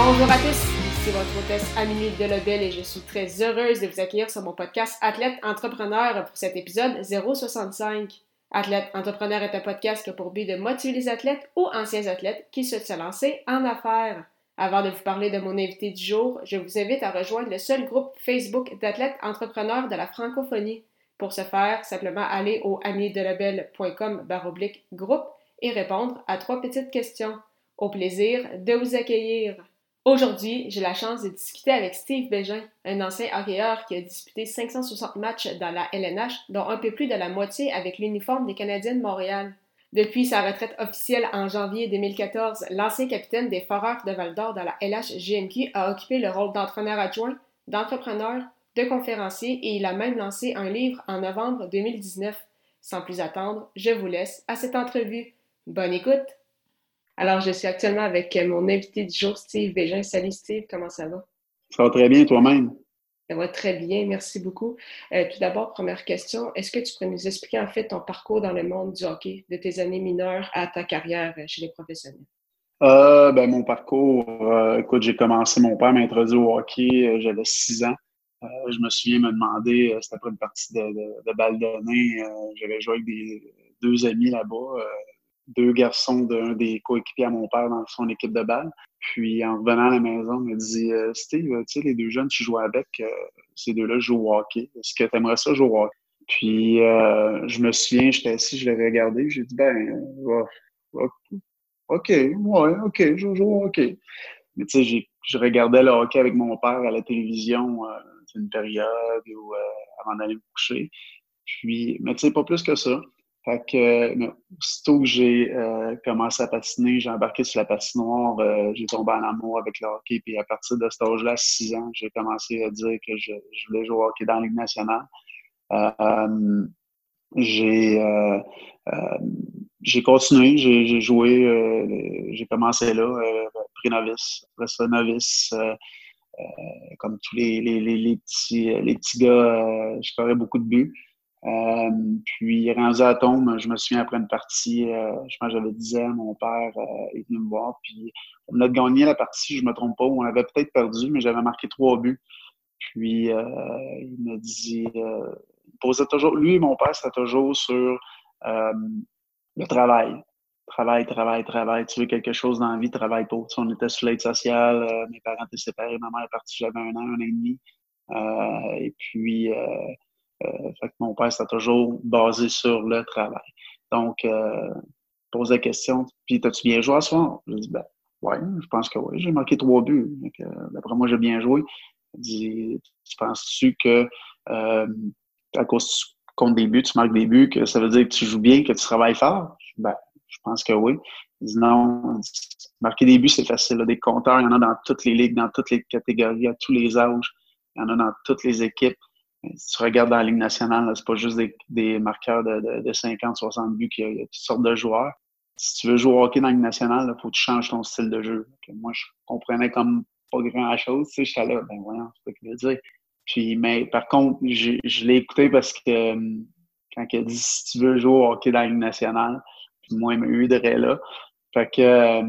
Bonjour à tous, ici votre hôtesse Amélie Delobel et je suis très heureuse de vous accueillir sur mon podcast Athlète Entrepreneur pour cet épisode 065. Athlète Entrepreneur est un podcast qui a pour but de motiver les athlètes ou anciens athlètes qui souhaitent se lancer en affaires. Avant de vous parler de mon invité du jour, je vous invite à rejoindre le seul groupe Facebook d'athlètes entrepreneurs de la francophonie. Pour ce faire, simplement aller au amiedelabel.com baroblique groupe et répondre à trois petites questions. Au plaisir de vous accueillir. Aujourd'hui, j'ai la chance de discuter avec Steve Bégin, un ancien hockeyeur qui a disputé 560 matchs dans la LNH, dont un peu plus de la moitié avec l'uniforme des Canadiens de Montréal. Depuis sa retraite officielle en janvier 2014, l'ancien capitaine des Foreurs de Val-d'Or dans la LHGMQ a occupé le rôle d'entraîneur adjoint, d'entrepreneur, de conférencier et il a même lancé un livre en novembre 2019. Sans plus attendre, je vous laisse à cette entrevue. Bonne écoute! Alors, je suis actuellement avec euh, mon invité du jour, Steve Bégin. Salut Steve, comment ça va? Ça va très bien toi-même? Ça va très bien, merci beaucoup. Euh, tout d'abord, première question, est-ce que tu pourrais nous expliquer en fait ton parcours dans le monde du hockey, de tes années mineures à ta carrière euh, chez les professionnels? ben, mon parcours, écoute, j'ai commencé, mon père m'a introduit au hockey, j'avais six ans. je me souviens me demander, c'était après une partie de, de, de balle donnée, j'avais joué avec des, deux amis là-bas, deux garçons d'un des coéquipiers à mon père dans son équipe de balle. Puis en revenant à la maison, il m'a dit euh, Steve, tu sais, les deux jeunes, tu joues avec, euh, ces deux-là jouent au hockey. Est-ce que tu aimerais ça jouer au hockey? Puis euh, je me souviens, j'étais assis, je l'ai regardé, j'ai dit ben OK, ouais, OK, je joue au hockey. Mais tu sais, je regardais le hockey avec mon père à la télévision, c'est une période où, avant d'aller me coucher. Puis, mais tu sais, pas plus que ça. Fait que, aussitôt que j'ai euh, commencé à patiner, j'ai embarqué sur la patinoire, euh, j'ai tombé en amour avec le hockey. Puis à partir de cet âge-là, 6 ans, j'ai commencé à dire que je, voulais jouer au hockey dans la Ligue nationale. Euh, j'ai continué, j'ai joué, j'ai commencé là, pré-novice, après ça, novice. comme tous les, petits, les petits gars, je ferais beaucoup de buts. Euh, puis, rendu à tombe, je me souviens après une partie, euh, je pense j'avais 10 ans, mon père euh, est venu me voir. Puis, on a gagné la partie, je me trompe pas, on avait peut-être perdu, mais j'avais marqué trois buts. Puis, il me dit, il posait toujours, lui et mon père, c'était toujours sur le travail. Travail, travail, travail. Tu veux quelque chose dans la vie, travaille pour. Tu on était sur l'aide sociale, mes parents étaient séparés, ma mère est partie, j'avais un an, un an et demi. et puis, euh, fait que mon père, c'était toujours basé sur le travail. Donc, euh, pose la question, puis t'as-tu bien joué à ce soir? Je dis, ben, ouais, je pense que oui. J'ai marqué trois buts. D'après moi, j'ai bien joué. Il dit, tu penses-tu que euh, à cause tu comptes des buts, tu marques des buts, que ça veut dire que tu joues bien, que tu travailles fort? Ben, je pense que oui. Il dit non, marquer des buts, c'est facile. Des compteurs, il y en a dans toutes les ligues, dans toutes les catégories, à tous les âges. Il y en a dans toutes les équipes. Si tu regardes dans la Ligue nationale, c'est pas juste des, marqueurs de, 50, 60 buts, il y, a, toutes sortes de joueurs. Si tu veux jouer au hockey dans la Ligue nationale, il faut que tu changes ton style de jeu. moi, je comprenais comme pas grand-chose. Tu sais, j'étais là, ben voyons, c'est ce qu'il veut dire. Puis, mais par contre, je, l'ai écouté parce que euh, quand il a dit si tu veux jouer au hockey dans la Ligue nationale, puis moi, il m'a eu là. Fait que euh,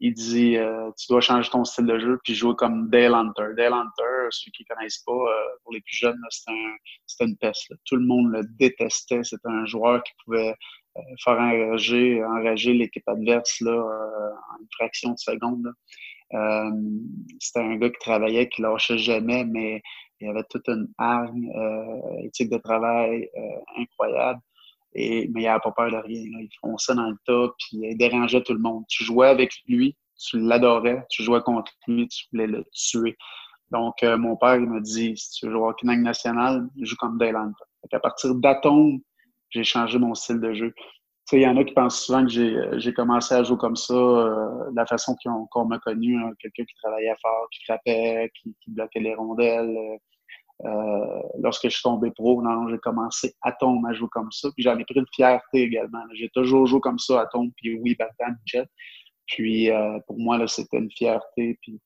il dit euh, tu dois changer ton style de jeu puis jouer comme Dale Hunter. Dale Hunter, ceux qui ne connaissent pas, euh, pour les plus jeunes, c'était un, une peste. Tout le monde le détestait. C'était un joueur qui pouvait euh, faire enrager, enrager l'équipe adverse là, en une fraction de seconde. c'était un gars qui travaillait, qui lâchait jamais, mais il avait toute une hargne, éthique de travail incroyable. Et, mais il n'avait pas peur de rien. Il fonçait dans le tas, puis il dérangeait tout le monde. Tu jouais avec lui, tu l'adorais, tu jouais contre lui, tu voulais le tuer. Donc, euh, mon père, il m'a dit, si tu veux jouer au hockey national, joue comme Dale À partir d'Atome, j'ai changé mon style de jeu. il y en a qui pensent souvent que j'ai commencé à jouer comme ça, de la façon qu'on m'a connu, hein, quelqu'un qui travaillait fort, qui frappait, qui, qui bloquait les rondelles, euh, lorsque je suis tombé pro, non, j'ai commencé à tomber à jouer comme ça. Puis j'en ai pris une fierté également. J'ai toujours joué comme ça à tombe, puis oui, Batman, jet. Puis euh, pour moi, là, c'était une fierté. Puis euh,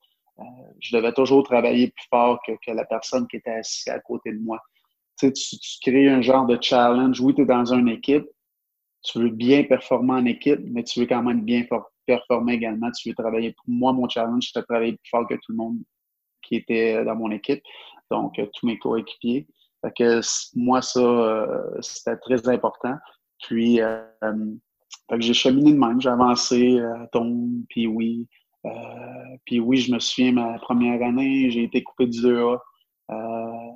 je devais toujours travailler plus fort que, la personne qui était assise à côté de moi. Tu, sais, tu, crées un genre de challenge. Oui, tu es dans une équipe. Tu veux bien performer en équipe, mais tu veux quand même bien performer également. Tu veux travailler. Pour moi, mon challenge, c'était de travailler plus fort que tout le monde qui était dans mon équipe donc euh, tous mes coéquipiers. Fait que moi, ça, euh, c'était très important. Puis, euh, j'ai cheminé de même, j'ai avancé à ton, puis oui. Puis oui, je me souviens, ma première année, j'ai été coupé du 2A.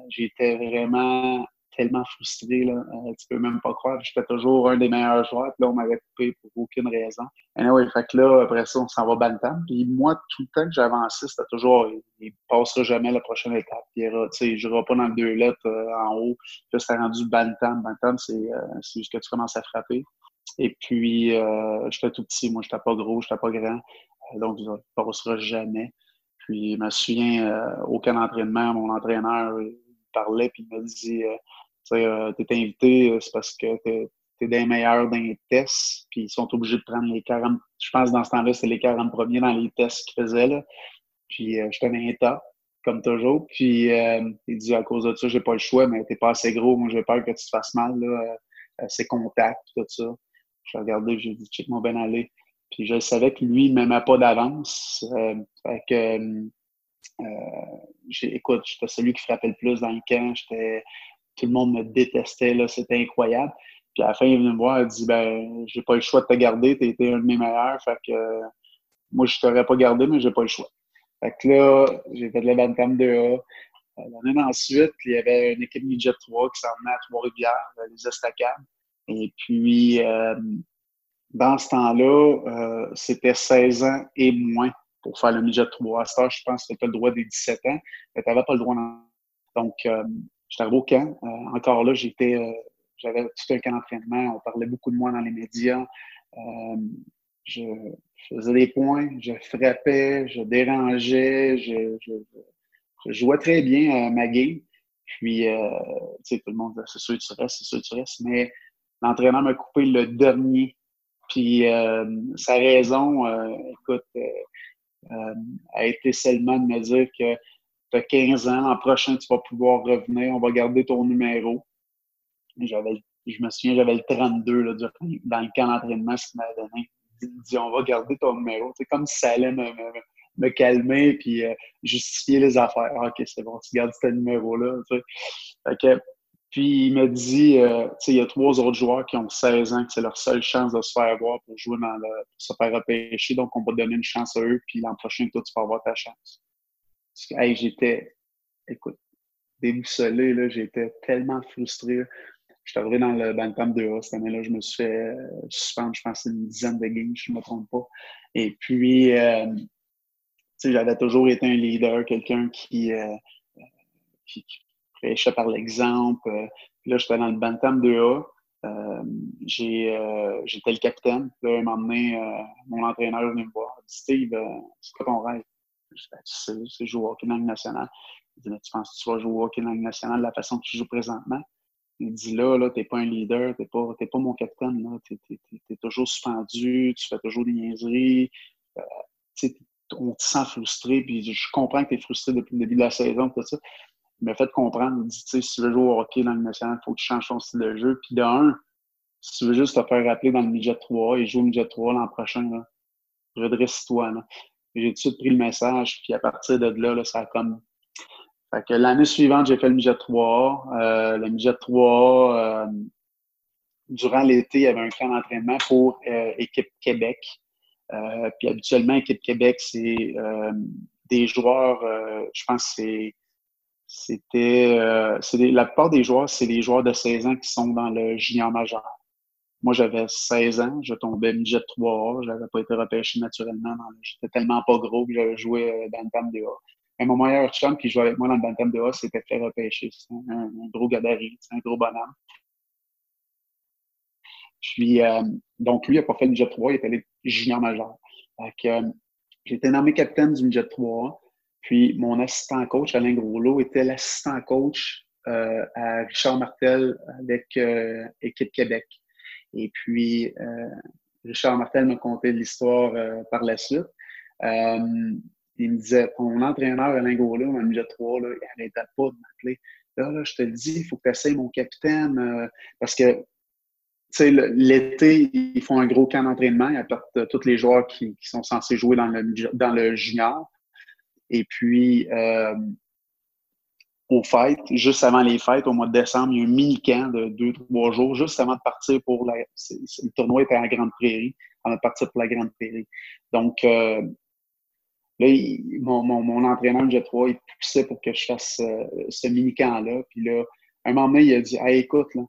J'étais vraiment tellement frustré, là. Euh, tu peux même pas croire. J'étais toujours un des meilleurs joueurs, puis là, on m'avait coupé pour aucune raison. Et anyway, fait que là, après ça, on s'en va Bantam. Puis moi, tout le temps que j'avançais, c'était toujours, il, passera jamais la prochaine étape. Il je pas dans le deux lettres euh, en haut. Puis là, c'était rendu Bantam. Bantam, c'est euh, juste que tu commences à frapper. Et puis, euh, j'étais tout petit. Moi, j'étais pas gros, j'étais pas grand. Donc, ne passera jamais. Puis, je me souviens, aucun entraînement, mon entraîneur parlait, puis il m'a dit euh, tu es invité, euh, c'est parce que tu es, des meilleurs dans les tests, puis ils sont obligés de prendre les 40. Je pense dans ce temps-là, c'est les 40 premiers dans les tests qu'ils faisaient. Là. Puis euh, je tenais un tas, comme toujours. Puis euh, il dit à cause de ça, j'ai pas le choix, mais t'es pas assez gros. Moi, j'ai peur que tu te fasses mal. Là. c'est contact, tout ça. Je regardé, j'ai dit, check mon ben aller. Puis je savais que lui, il m'aimait pas d'avance. fait que, euh, écoute, j'étais celui qui frappait le plus dans le camp. J'étais tout le monde me détestait, là, c'était incroyable. Puis à la fin, il est venu me voir, il dit Ben, j'ai pas le choix de te garder, tu été un de mes meilleurs, fait que euh, moi, je t'aurais pas gardé, mais j'ai pas le choix. Fait que là, j'ai fait de la Bantam 2A. Euh, l'année ensuite, il y avait une équipe Midget 3 qui s'en à Trois-Rivières, euh, les Estacades. Et puis, dans ce temps-là, c'était 16 ans et moins pour faire le Midget 3. À ce je pense que tu le droit des 17 ans, mais tu n'avais pas le droit. Donc, J'étais arrivé au camp. Euh, encore là, j'étais, euh, j'avais tout un camp d'entraînement. On parlait beaucoup de moi dans les médias. Euh, je faisais des points, je frappais, je dérangeais, je, je, jouais très bien ma game. Puis, tu sais, tout le monde disait, c'est sûr que tu restes, c'est sûr que tu restes. Mais l'entraîneur m'a coupé le dernier. Puis, sa raison, écoute, a été seulement de me dire que tu as 15 ans, l'an prochain, tu vas pouvoir revenir, on va garder ton numéro. J'avais, je me souviens, j'avais le 32 là, dans le camp d'entraînement, ce qu'il m'avait donné. Il dit, on va garder ton numéro. C'est comme si ça allait me, me, calmer puis euh, justifier les affaires. Ah, OK, c'est bon, tu gardes ce numéro-là. Puis il me dit, euh, il y a trois autres joueurs qui ont 16 ans, que c'est leur seule chance de se faire voir pour jouer dans le, se faire repêcher. Donc, on va donner une chance à eux, puis l'an prochain, toi, tu vas avoir ta chance j'étais, écoute, déboussolé, là, j'étais tellement frustré. Je suis arrivé dans le Bantam 2A cette année-là, je me suis fait euh, suspendre, je pense, une dizaine de games, je ne me trompe pas. Et puis, euh, j'avais toujours été un leader, quelqu'un qui, euh, qui, prêchait par l'exemple. là, j'étais dans le Bantam 2A. j'étais le capitaine. Là, un moment donné, mon entraîneur est venu me voir. Il dit Steve, c'est quoi ton rêve? c'est jouer au hockey dans nationale. Il dit, mais tu penses que tu vas jouer au hockey dans nationale de la façon que tu joues présentement? Il dit, là, là, t'es pas un leader, t'es pas, pas mon capitaine, là. T'es, es, toujours suspendu, tu fais toujours des niaiseries. Euh, on te sent frustré, puis je comprends que tu es frustré depuis le début de la saison, tout ça. Il m'a fait comprendre, il dit, si tu veux jouer au hockey dans le national, il faut que tu changes ton style de jeu. Puis de un, si tu veux juste te faire rappeler dans le midget 3 et jouer au midget 3 l'an prochain, redresse-toi. J'ai tout de suite pris le message, puis à partir de là, là ça a comme. Fait que l'année suivante, j'ai fait le midget 3 euh, le midget 3 euh, durant l'été, il y avait un camp d'entraînement pour euh, Équipe Québec. Euh, puis habituellement, Équipe Québec, c'est des joueurs, je pense que c'était. la plupart des joueurs, c'est des joueurs de 16 ans qui sont dans le junior majeur. Moi, j'avais 16 ans, je tombais midget 3A, je n'avais pas été repêché naturellement. J'étais tellement pas gros que j'avais joué euh, dans le Bantam 2A. Et mon meilleur chum qui jouait avec moi dans le Bantam 2A, c'était fait repêcher. C'est un, gros gabarit, c'est un gros bonhomme. Puis, euh, Donc, lui, il n'a pas fait le jet 3, il est allé junior majeur. Euh, j'ai été nommé capitaine du jet 3. Puis, mon assistant coach, Alain Groslot, était l'assistant coach euh, à Richard Martel avec euh, Équipe Québec. Et puis, Richard Martel m'a conté l'histoire par la suite. il me disait, mon entraîneur Alain Groslot, dans le jet 3, là, il n'arrêtait pas de m'appeler. Là, là, je te le dis, il faut que tu essayes mon capitaine. parce que l'été, ils font un gros camp d'entraînement. Ils apportent euh, tous les joueurs qui, sont censés jouer dans le, dans le junior. Et puis, euh, aux fêtes, juste avant les fêtes, au mois de décembre, il y a un mini-camp de deux, trois jours, juste avant de partir pour la. Le tournoi était à Grande Prairie, avant de partir pour la Grande Prairie. Donc, euh, là, mon, entraîneur de J3, il poussait pour que je fasse ce mini-camp-là. Puis là, un moment donné, il a dit écoute, là,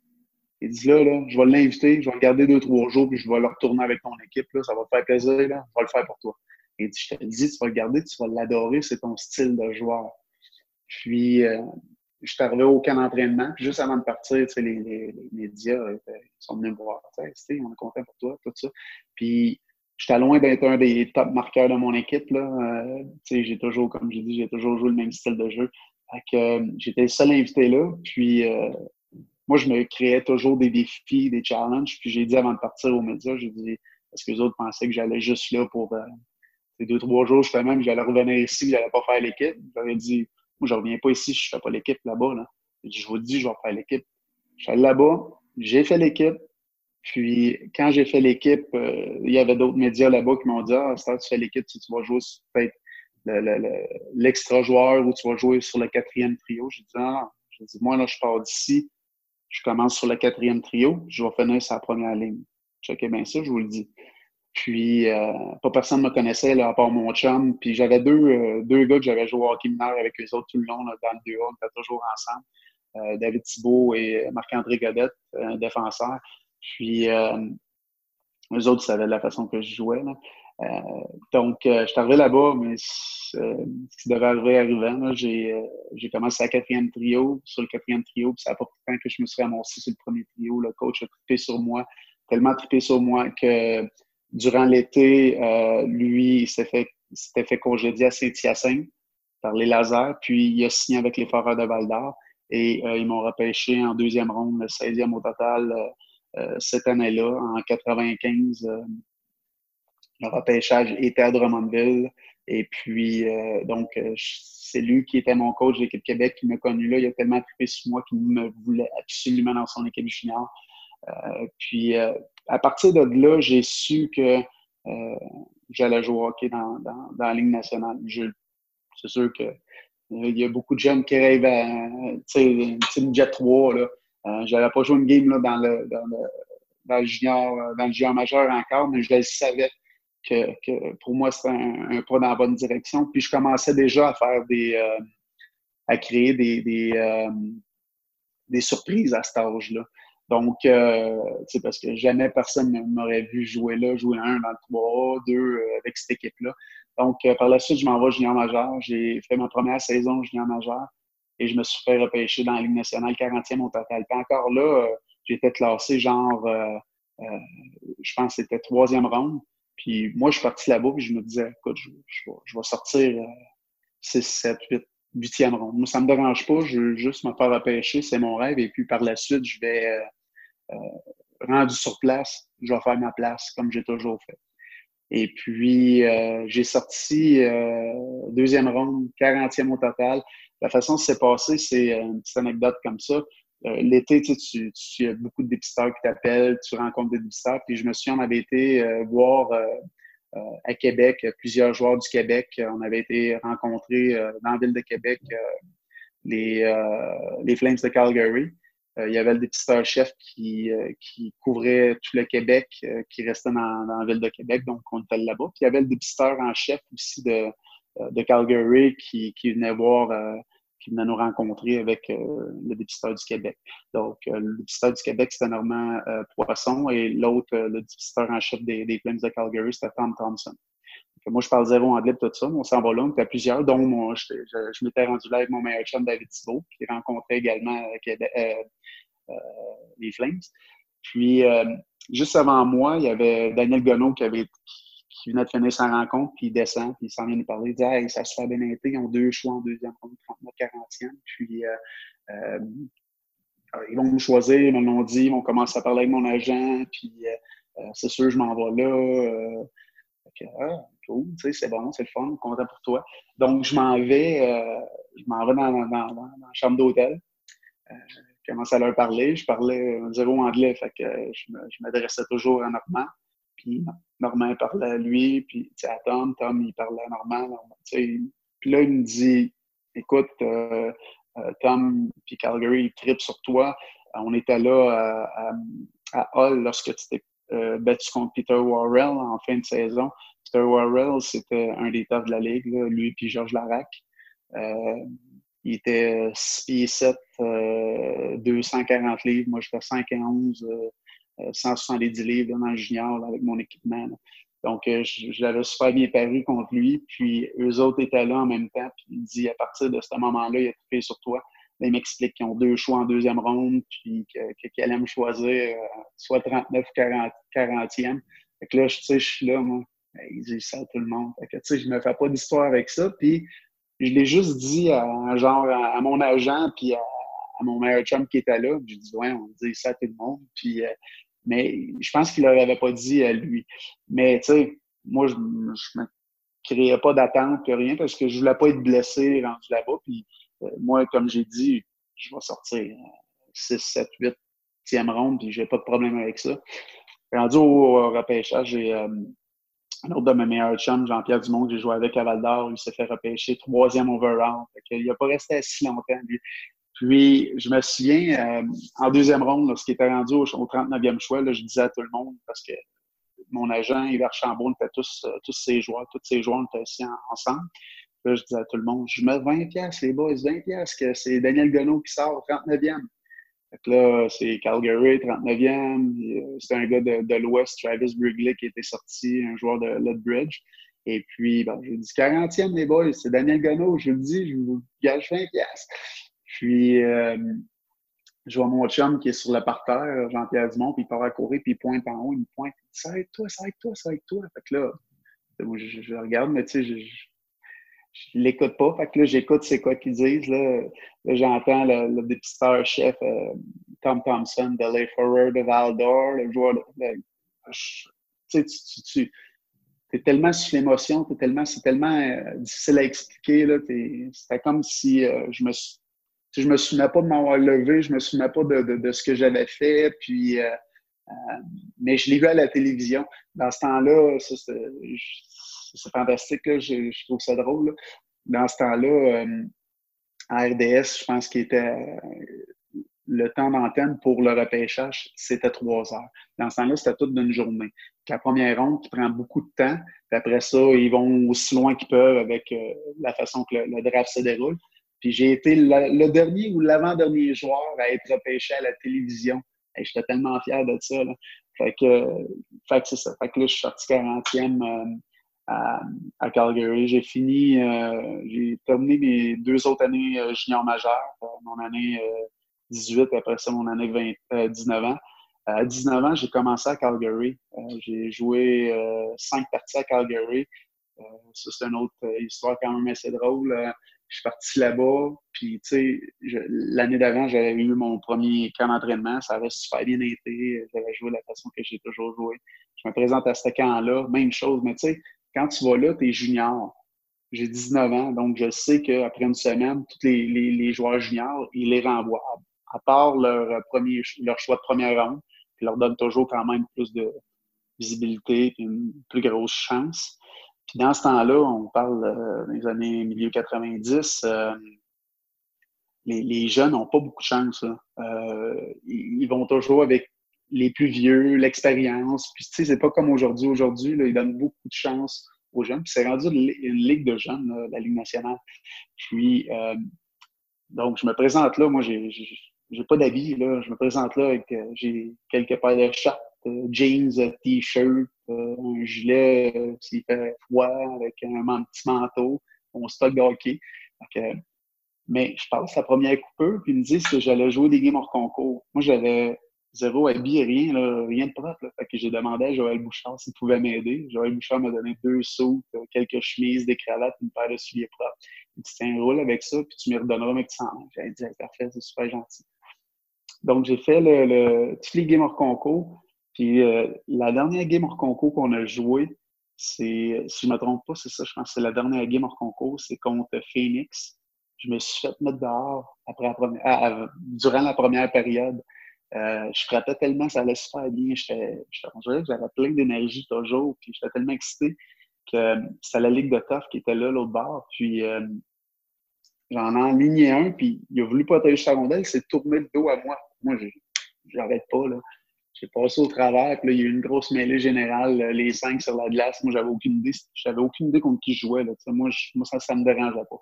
il dit là, là, je vais l'inviter, je vais le garder deux, trois jours, puis je vais le retourner avec ton équipe. Là, ça va te faire plaisir, là, je vais le faire pour toi. Dit, je te le dis, tu vas le garder, tu vas l'adorer, c'est ton style de joueur. Puis, euh, je suis arrivé au camp d'entraînement, juste avant de partir, les, médias ils sont venus me voir. Tu sais, on est content pour toi, tout ça. Puis, j'étais loin d'être un des top marqueurs de mon équipe. Là. Euh, tu sais, j'ai toujours, comme j'ai dit, j'ai toujours joué le même style de jeu. Euh, j'étais le seul invité là. Puis, euh, moi, je me créais toujours des défis, des challenges. Puis j'ai dit avant de partir aux médias, j'ai dit, parce que les autres pensaient que j'allais juste là pour euh, deux, trois jours, je même, j'allais revenir ici, j'allais pas faire l'équipe. J'avais dit, moi, je reviens pas ici, je fais pas l'équipe là-bas. Là. Je vous dis, je vais faire l'équipe. Je suis allé là-bas, j'ai fait l'équipe. Puis quand j'ai fait l'équipe, euh, il y avait d'autres médias là-bas qui m'ont dit Ah, c'est tu fais l'équipe, tu, vas jouer peut-être l'extra joueur ou tu vas jouer sur le quatrième trio. J'ai dit Ah, j'ai dit, moi, là, je pars d'ici je commence sur le quatrième trio, je vais finir sa première ligne. Checkez bien ça, je vous le dis. Puis, euh, pas personne ne me connaissait, là, à part mon chum. Puis, j'avais deux, euh, deux gars que j'avais joué au hockey mineur avec eux autres tout le long, là, dans le duo, on était toujours ensemble. Euh, David Thibault et Marc-André Godette, un défenseur. Puis, eux autres savaient de la façon que je jouais. Là. Euh, donc, euh, je suis arrivé là-bas, mais euh, ce qui devait arriver arrivant, j'ai commencé à quatrième trio, sur le quatrième trio, puis ça n'a pas pris temps que je me suis ramassé sur le premier trio. Le coach a trippé sur moi, tellement trippé sur moi que durant l'été, lui, il s'était fait, fait congédier à Saint-Hyacinthe par les lasers, puis il a signé avec les Foreurs de Val-d'Or et ils m'ont repêché en deuxième ronde, le 16e au total cette année-là, en 95 le repêchage était à Drummondville. Et puis, euh, donc, euh, c'est lui qui était mon coach de l'équipe Québec qui m'a connu là. Il a tellement trippé sur moi qu'il me voulait absolument dans son équipe junior. Euh, puis, à partir de là, j'ai su que j'allais jouer au hockey dans, dans, dans la Ligue nationale. C'est sûr que il y a beaucoup de jeunes qui rêvent à une Jet 3. Là. Euh, pas joué une game là, dans, le, dans, le, dans, le, junior, dans le junior majeur encore, mais je le savais que, pour moi, c'était un, pas dans la bonne direction. Puis je commençais déjà à faire des. Euh, à créer des, euh, des, surprises à cet âge-là. Donc, euh, c'est parce que jamais personne ne m'aurait vu jouer là, jouer un dans le 3 deux avec cette équipe-là. Donc, par la suite, je m'en vais junior majeur. J'ai fait ma première saison junior majeur et je me suis fait repêcher dans la Ligue nationale 40e au total. Puis encore là, j'étais classé genre, je pense que c'était troisième ronde. Puis moi, je suis parti là-bas, puis je me disais, écoute, je, je, vais sortir 6, 7, 8, 8e ronde. Moi, ça me dérange pas, je veux juste me faire repêcher, c'est mon rêve. Et puis par la suite, je vais, euh, euh, rendu sur place, je vais faire ma place, comme j'ai toujours fait. Et puis, euh, j'ai sorti euh, deuxième ronde, 40e au total. La façon dont c'est passé, c'est une petite anecdote comme ça. Euh, l'été, tu, tu, tu, as beaucoup de dépisteurs qui t'appellent, tu rencontres des dépisteurs. Puis je me souviens, on avait été euh, voir euh, à Québec plusieurs joueurs du Québec. On avait été rencontrer dans la ville de Québec les, les Flames de Calgary. Il y avait le dépisteur-chef qui, qui couvrait tout le Québec, qui restait dans, dans, la ville de Québec, donc on était là-bas. Puis il y avait le dépisteur en chef aussi de, de Calgary qui, qui venait voir qui venait nous rencontrer avec euh, le dépisteur du Québec. Donc, euh, le dépisteur du Québec, c'était Normand euh, Poisson et l'autre, le dépisteur en chef des, des Flames de Calgary, c'était Tom Thompson. Moi, je parle zéro anglais de tout ça, on s'en va là. On était plusieurs, dont moi, je, je, m'étais rendu là avec mon meilleur chum David Thibault, qui rencontrait également les Flames. Puis, juste avant moi, il y avait Daniel Gonneau qui avait venait de finir sa rencontre, puis il descend, puis il s'en vient nous parler. Il dit hey, ça se fait bien été, ils ont deux choix en deuxième ronde, 39 40e. Puis euh, euh, ils vont nous choisir, ils m'ont dit, ils vont commencer à parler avec mon agent, puis euh, c'est sûr, je m'en vais là. ah, c'est bon, c'est le fun, content pour toi. Donc, je m'en vais, je m'en vais dans, dans, dans, la chambre d'hôtel. je commence à leur parler. Je parlais zéro anglais, fait que je m'adressais toujours à Normand. Puis Normand parlait à lui, puis à Tom, Tom, il parlait à Normand. puis là, il me dit Écoute, euh, euh, Tom puis Calgary, ils trippent sur toi. Euh, on était là à, Hull lorsque tu t'es battu contre Peter Warrell en fin de saison. Peter Warrell, c'était un des tops de la Ligue, lui puis Georges Larac. il était 6 pieds 7, 240 livres. Moi, j'étais 5 et 11, 170 livres dans le junior avec mon équipement. Donc, euh, j'avais super bien paru contre lui. Puis, eux autres étaient là en même temps. Puis, il dit, à partir de ce moment-là, il a fait sur toi. il m'explique qu'ils ont deux choix en deuxième ronde, puis qu'ils allaient me choisir euh, soit 39 ou 40, 40e. Fait que là, je, je suis là, moi. Ben, il dit ça à tout le monde. Fait que, tu sais, je me fais pas d'histoire avec ça. Puis, je l'ai juste dit à, genre, à, mon agent, puis à, mon meilleur chum qui était là. Je dis, ouais, on dit ça à tout le monde. Puis, euh, mais je pense qu'il ne l'avait pas dit à lui. Mais tu sais, moi, je ne me créais pas d'attente, rien, parce que je voulais pas être blessé rendu là-bas. Puis euh, moi, comme j'ai dit, je vais sortir 6, 7, 8 e ronde, puis j'ai pas de problème avec ça. Rendu au, repêchage, j'ai euh, un autre de mes meilleurs chums, Jean-Pierre Dumont, que j'ai joué avec à Val d'Or, il s'est fait repêcher troisième overall. il n'a pas resté si longtemps. Puis, je me souviens, euh, en deuxième ronde, lorsqu'il était rendu au, 39e choix, je disais à tout le monde, parce que mon agent, Yves Chambault, était tous, euh, tous ses joueurs, tous ses joueurs étaient assis ensemble. Là, je disais à tout le monde, je mets 20 pièces les boys, 20 pièces que c'est Daniel Gonneau qui sort, 39e. Fait que là, c'est Calgary, 39e. Euh, c'est un gars de, l'Ouest, Travis Brigley, qui était sorti, un joueur de Lethbridge. Et puis, ben, j'ai dit 40e, les boys, c'est Daniel Gonneau, je le dis, je vous gage 20 pièces. Puis, euh, je vois mon chum qui est sur le parterre, Jean-Pierre Dumont, puis il part à courir, puis il pointe en haut, il me pointe. Ça avec toi, ça avec toi, ça avec toi. Fait que là, je, je, regarde, mais tu sais, je, je, l'écoute pas. Fait que là, j'écoute c'est quoi qu'ils disent. Là, j'entends le, le dépisteur-chef euh, Tom Thompson de Lay Forward de Val-d'Or, le joueur de. tu sais, tu, tu, es tellement sous l'émotion, tellement, c'est tellement euh, difficile à expliquer. C'était comme si euh, je me je me souvenais pas de m'avoir levé, je me souvenais pas de, ce que j'avais fait, puis mais je l'ai vu à la télévision. Dans ce temps-là, c'est fantastique, je, trouve ça drôle. Dans ce temps-là, euh, à RDS, je pense qu'il était le temps d'antenne pour le repêchage, c'était trois heures. Dans ce temps-là, c'était toute d'une journée. La première ronde qui prend beaucoup de temps, puis après ça, ils vont aussi loin qu'ils peuvent avec la façon que le draft se déroule. Puis j'ai été le, dernier ou l'avant-dernier joueur à être repêché à la télévision. Et j'étais tellement fier de ça. Là. Fait que, fait que c'est ça. Fait que là, je suis sorti 40e euh, à, Calgary. J'ai fini, euh, j'ai terminé mes deux autres années euh, junior majeures, mon année 18, après ça, mon année 20, 19 ans. À 19 ans, j'ai commencé à Calgary. j'ai joué cinq parties à Calgary. ça, c'est une autre histoire quand même assez drôle je suis parti là-bas, puis tu sais, l'année d'avant, j'avais eu mon premier camp d'entraînement, ça avait super bien été, j'avais joué de la façon que j'ai toujours joué. Je me présente à ce camp-là, même chose, mais tu sais, quand tu vas là, tu es junior. J'ai 19 ans, donc je sais qu'après une semaine, tous les, joueurs juniors, ils les renvoient, à part leur, premier, leur choix de première ronde, ils leur donnent toujours quand même plus de visibilité et une plus grosse chance. Puis dans ce temps-là, on parle euh, des années milieu 90, euh, les, jeunes n'ont pas beaucoup de chance. Euh, ils, vont toujours avec les plus vieux, l'expérience. Puis tu sais, c'est pas comme aujourd'hui. Aujourd'hui, ils donnent beaucoup de chance aux jeunes. Puis c'est rendu une, ligue de jeunes, la Ligue nationale. Puis donc, je me présente là. Moi, j'ai j'ai pas d'avis. Là. Je me présente là avec j'ai quelques paires de chats jeans, t-shirt, euh, un gilet euh, s'il fait froid, avec un petit manteau, mon stock de hockey. mais je passe la première coupeur, puis ils me disent que j'allais jouer des games hors concours. Moi, j'avais zéro habit, rien, rien de propre. Fait que j'ai demandé à Joël Bouchard s'il pouvait m'aider. Joël Bouchard m'a donné deux sauts, quelques chemises, des cravates, une paire de souliers propres. Il dit Tiens, roule avec ça, puis tu m'y redonneras, que tu J'ai dit Parfait, c'est super gentil. Donc, j'ai fait le, tous les games hors concours. Puis euh, la dernière game hors concours qu'on a joué, c'est, si je ne me trompe pas, c'est ça, je pense que c'est la dernière game hors concours, c'est contre Phoenix. Je me suis fait mettre dehors durant la première période. Euh, je frappais tellement, ça allait super bien. J'étais, j'avais plein d'énergie toujours, puis j'étais tellement excité que c'était la Ligue de Tough qui était là, l'autre bord. Puis euh, j'en ai aligné un, puis il a voulu protéger sa rondelle, il s'est tourné le dos à moi. Moi, j'arrête pas, là. J'ai passé au travers, puis là, il y a eu une grosse mêlée générale, les cinq sur la glace. Moi, j'avais aucune idée. J'avais aucune idée contre qui je jouais. Là. Moi, moi, ça, ça me dérangeait pas.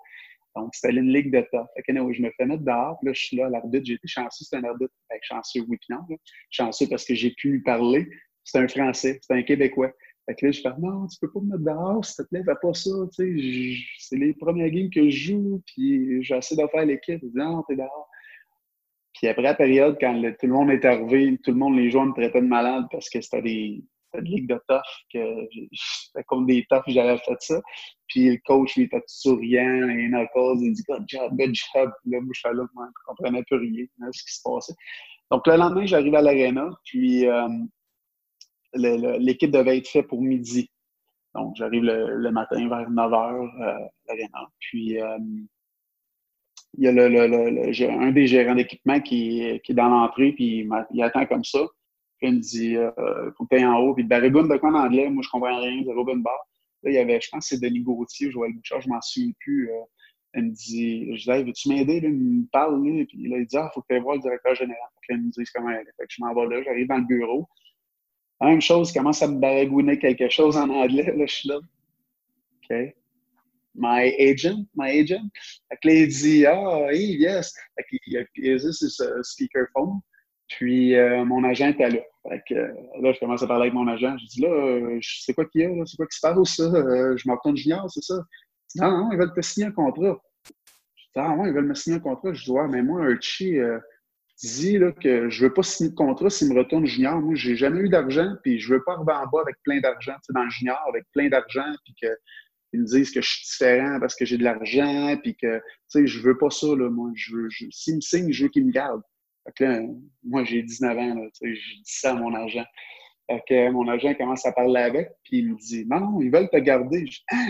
Donc, c'était une ligue de top. Fait que, je me fais mettre dehors, là, je suis là, l'arbitre, j'ai été chanceux, c'est un arbitre, ben, chanceux, oui, puis non, chanceux parce que j'ai pu lui parler. C'est un Français, c'est un Québécois. Fait que là, je fais non, tu peux pas me mettre dehors, s'il te plaît, fais pas ça, c'est les premières games que je joue, puis j'essaie de faire l'équipe. Non, t'es dehors. Puis après la période, quand tout le monde est arrivé, tout le monde, les joueurs me traitaient de malade parce que c'était des, de ligue de tough, que c'était comme des toughs, j'avais fait ça. Puis le coach, lui, était tout souriant, et cause, il dit Good job, good job. Là, moi, je suis là, je comprenais plus rien de ce qui se passait. Donc le lendemain, j'arrive à l'aréna, puis euh, l'équipe devait être faite pour midi. Donc j'arrive le, matin vers 9 h euh, à l'aréna. Puis euh, il y a le, un des gérants d'équipement qui, qui, est dans l'entrée, puis il, attend comme ça. Puis il me dit euh, faut que tu en haut. Puis Barrigoune de quoi en anglais? Moi, je comprends rien, zéro bonne barre. Là, il y avait, je pense c'est Denis Gauthier, Joël Bouchard, je m'en souviens plus. Euh, il me dit, je dis, hey, veux-tu m'aider? Il me parle, lui. Puis là, il dit, ah, faut que tu voir le directeur général. Là, il me dit comment elle est. Fait que je m'en vais là, j'arrive dans le bureau. La même chose, il commence à me baragouiner quelque chose en anglais. Là, je suis là. OK my agent, my agent. Fait là, il dit, ah, hey, yes. Fait qu'il a ce speakerphone. Puis euh, mon agent était là. Que là, je commence à parler avec mon agent. Je dis là, euh, c'est quoi qu'il y a? C'est quoi qui se passe, ça? Euh, je m'entends junior, c'est ça? Non, non, ils veulent te signer un contrat. Je dis, ah ouais, ils veulent me signer un contrat. Je dis, ouais, mais moi, Archie euh, dit là, que je veux pas signer de contrat s'il me retourne junior. Moi, j'ai jamais eu d'argent, puis je veux pas arriver en bas avec plein d'argent, tu sais, dans le junior, avec plein d'argent, puis que ils me disent que je suis différent parce que j'ai de l'argent, puis que, tu sais, je veux pas ça, là, moi. Je veux, je, s'ils me signent, je veux qu'ils me gardent. Moi, j'ai 19 ans, je dis ça à mon agent. Que mon agent commence à parler avec, puis il me dit, non, non, ils veulent te garder. Je, ah,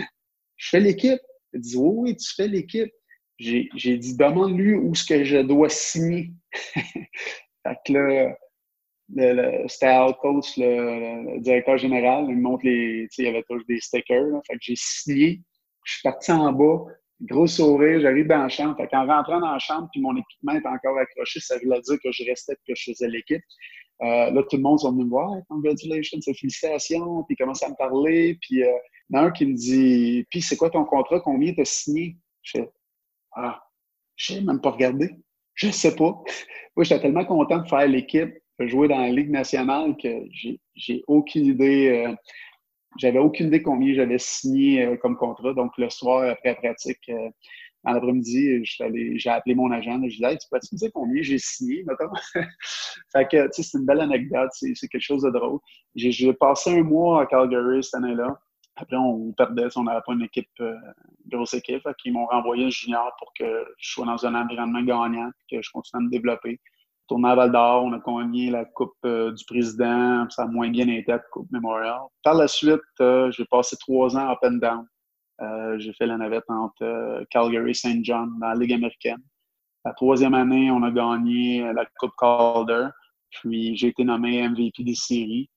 je fais l'équipe. Il dit, oui, oui, tu fais l'équipe. J'ai, j'ai dit, demande-lui où est-ce que je dois signer. fait que là, c'était Coach, le, directeur général. Il me montre les. Il y avait toujours des stickers. Fait que j'ai signé. Je suis parti en bas. Gros sourire, j'arrive dans la chambre. Fait qu'en rentrant dans la chambre, puis mon équipement est encore accroché, ça voulait dire que je restais que je faisais l'équipe. Euh, là, tout le monde sont venus me voir. Congratulations, félicitations. Puis ils commencent à me parler. Puis euh, il y en a un qui me dit Puis c'est quoi ton contrat? Combien tu as signé? Je fais Ah, je sais même pas regarder. Je sais pas. Moi, j'étais tellement content de faire l'équipe jouer dans la Ligue nationale que j'ai aucune idée. Euh, j'avais aucune idée combien j'avais signé euh, comme contrat. Donc, le soir, après la pratique, euh, dans l'après-midi, j'ai appelé mon agent. Je lui ai dit Tu peux me dire combien j'ai signé, notamment Fait que, tu sais, c'est une belle anecdote. C'est quelque chose de drôle. J'ai passé un mois à Calgary cette année-là. Après, on perdait, on n'avait pas une équipe, grosse équipe. Fait ils m'ont renvoyé un junior pour que je sois dans un environnement gagnant et que je continue à me développer tourné à Val d'Or, on a gagné la Coupe euh, du Président, ça a moins bien été la Coupe Memorial. Par la suite, euh, j'ai passé trois ans up and down. Euh, j'ai fait la navette entre Calgary et St. John dans la Ligue américaine. La troisième année, on a gagné la Coupe Calder. Puis j'ai été nommé MVP des séries.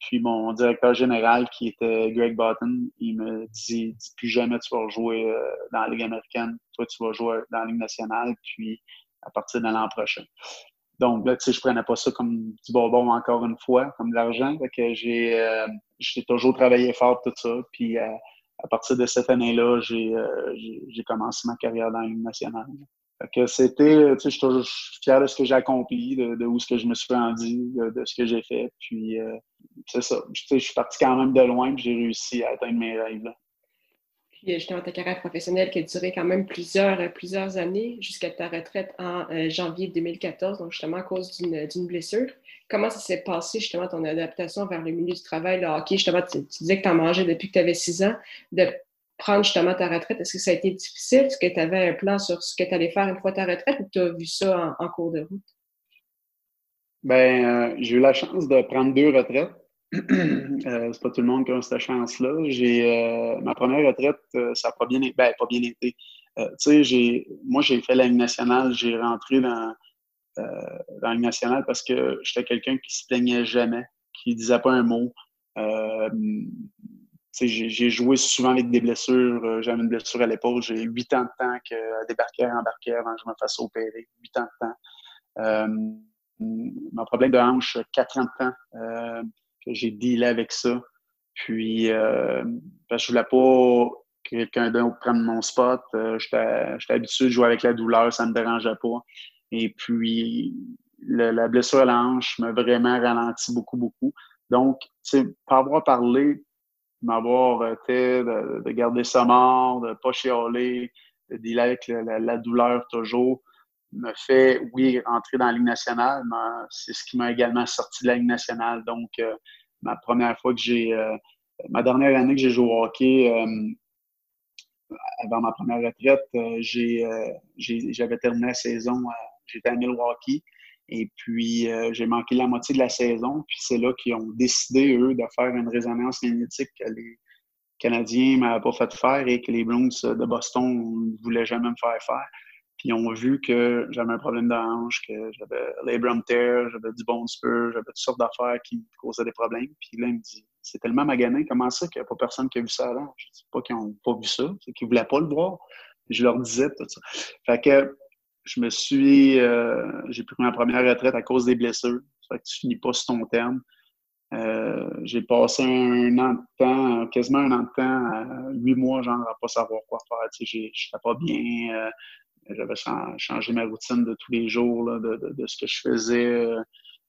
puis mon directeur général, qui était Greg Button, il me dit, plus jamais tu vas jouer dans la Ligue américaine. Toi, tu vas jouer dans la Ligue nationale. Puis à partir de l'an prochain. Donc là, tu sais, je prenais pas ça comme du bonbon encore une fois, comme de l'argent. que j'ai euh, toujours travaillé fort tout ça. Puis euh, à partir de cette année-là, euh, j'ai commencé ma carrière dans l'Union nationale. Fait que c'était, tu sais, je suis toujours fier de ce que j'ai accompli, de, où ce que je me suis rendu, de, ce que j'ai fait. Puis c'est ça. Tu sais, je suis parti quand même de loin, puis j'ai réussi à atteindre mes rêves. Puis justement ta carrière professionnelle qui a duré quand même plusieurs, plusieurs années jusqu'à ta retraite en janvier 2014, donc justement à cause d'une blessure. Comment ça s'est passé justement ton adaptation vers le milieu du travail, le hockey? Justement, tu, disais que tu en mangeais depuis que tu avais six ans, de prendre justement ta retraite. Est-ce que ça a été difficile? Est-ce que tu avais un plan sur ce que tu allais faire une fois ta retraite ou tu as vu ça en, cours de route? Euh, j'ai eu la chance de prendre deux retraites. Euh, c'est pas tout le monde qui a cette chance-là. J'ai euh, ma première retraite, euh, ça n'a pas bien, ben, pas bien été. j'ai, moi, j'ai fait la Ligue nationale. J'ai rentré dans, dans la nationale parce que j'étais quelqu'un qui se plaignait jamais, qui disait pas un mot. j'ai joué souvent avec des blessures. J'avais une blessure à l'épaule. J'ai huit ans de temps que débarquer, embarquer avant que je me fasse opérer. Huit ans de temps. mon problème de hanche, quatre ans de temps j'ai dealé avec ça. Puis, euh, parce que je voulais pas que quelqu'un d'autre prenne mon spot. Euh, J'étais habitué de jouer avec la douleur, ça me dérangeait pas. Et puis, la blessure à la hanche m'a vraiment ralenti beaucoup, beaucoup. Donc, tu sais, pas avoir parlé, m'avoir été, de, de, garder ça mort, de pas chialer, de dealer avec la, douleur toujours, me fait, oui, entrer dans la Ligue nationale, mais c'est ce qui m'a également sorti de la Ligue nationale. Donc, euh, ma première fois que j'ai. Euh, ma dernière année que j'ai joué au hockey, euh, avant ma première retraite, j'avais terminé la saison, j'étais à Milwaukee. Et puis, j'ai manqué la moitié de la saison. Puis, c'est là qu'ils ont décidé, eux, de faire une résonance magnétique que les Canadiens ne m'avaient pas fait faire et que les Blues de Boston ne voulaient jamais me faire faire. Puis ils ont vu que j'avais un problème de hanche, que j'avais labrum tear, j'avais du bone spur, j'avais toutes sortes d'affaires qui causaient des problèmes. Puis là, il me dit C'est tellement magané, comment ça qu'il n'y a pas personne qui a vu ça avant? Je dis pas qu'ils n'ont pas vu ça, c'est qu'ils ne voulaient pas le voir. je leur disais tout ça. Fait que je me suis. Euh, j'ai pris ma première retraite à cause des blessures. Fait que tu finis pas sur ton terme. Euh, j'ai passé un an de temps, quasiment un an de temps, huit mois, genre, à pas savoir quoi faire. Tu sais, j'étais pas bien. J'avais changé ma routine de tous les jours, de, ce que je faisais. Euh,